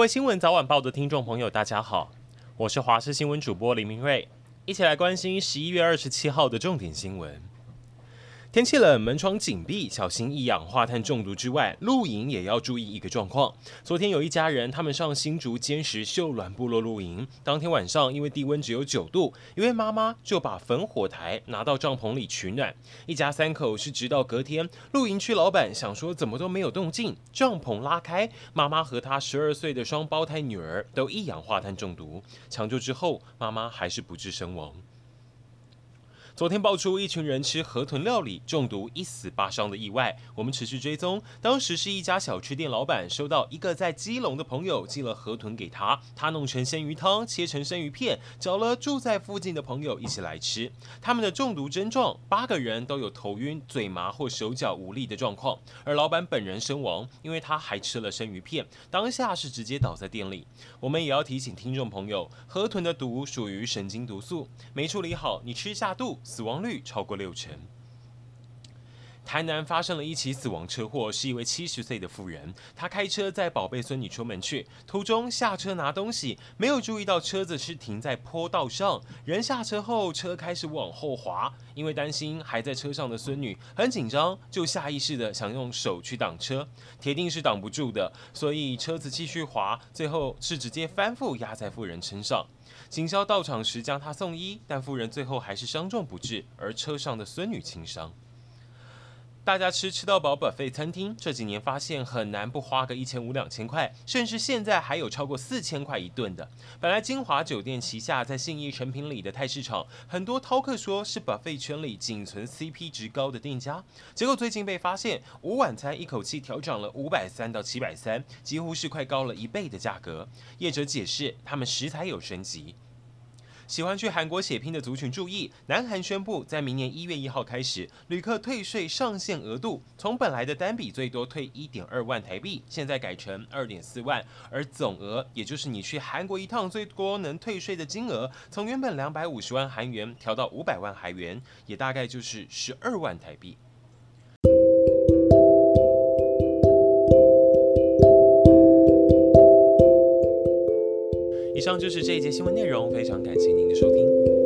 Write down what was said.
各位新闻早晚报的听众朋友，大家好，我是华视新闻主播林明瑞，一起来关心十一月二十七号的重点新闻。天气冷，门窗紧闭，小心一氧化碳中毒之外，露营也要注意一个状况。昨天有一家人，他们上新竹尖石秀峦部落露营。当天晚上，因为低温只有九度，一位妈妈就把焚火台拿到帐篷里取暖。一家三口是直到隔天，露营区老板想说怎么都没有动静，帐篷拉开，妈妈和她十二岁的双胞胎女儿都一氧化碳中毒。抢救之后，妈妈还是不治身亡。昨天爆出一群人吃河豚料理中毒一死八伤的意外，我们持续追踪。当时是一家小吃店老板收到一个在基隆的朋友寄了河豚给他，他弄成鲜鱼汤，切成生鱼片，找了住在附近的朋友一起来吃。他们的中毒症状，八个人都有头晕、嘴麻或手脚无力的状况，而老板本人身亡，因为他还吃了生鱼片，当下是直接倒在店里。我们也要提醒听众朋友，河豚的毒属于神经毒素，没处理好，你吃下肚。死亡率超过六成。台南发生了一起死亡车祸，是一位七十岁的妇人，她开车载宝贝孙女出门去，途中下车拿东西，没有注意到车子是停在坡道上，人下车后，车开始往后滑，因为担心还在车上的孙女很紧张，就下意识的想用手去挡车，铁定是挡不住的，所以车子继续滑，最后是直接翻覆压在妇人身上。警消到场时将她送医，但妇人最后还是伤重不治，而车上的孙女轻伤。大家吃吃到饱 buffet 餐厅，这几年发现很难不花个一千五两千块，甚至现在还有超过四千块一顿的。本来金华酒店旗下在信义诚品里的泰市场，很多饕客说是 buffet 圈里仅存 CP 值高的店家，结果最近被发现午晚餐一口气调涨了五百三到七百三，几乎是快高了一倍的价格。业者解释，他们食材有升级。喜欢去韩国血拼的族群注意，南韩宣布在明年一月一号开始，旅客退税上限额度从本来的单笔最多退一点二万台币，现在改成二点四万，而总额，也就是你去韩国一趟最多能退税的金额，从原本两百五十万韩元调到五百万韩元，也大概就是十二万台币。以上就是这一节新闻内容，非常感谢您的收听。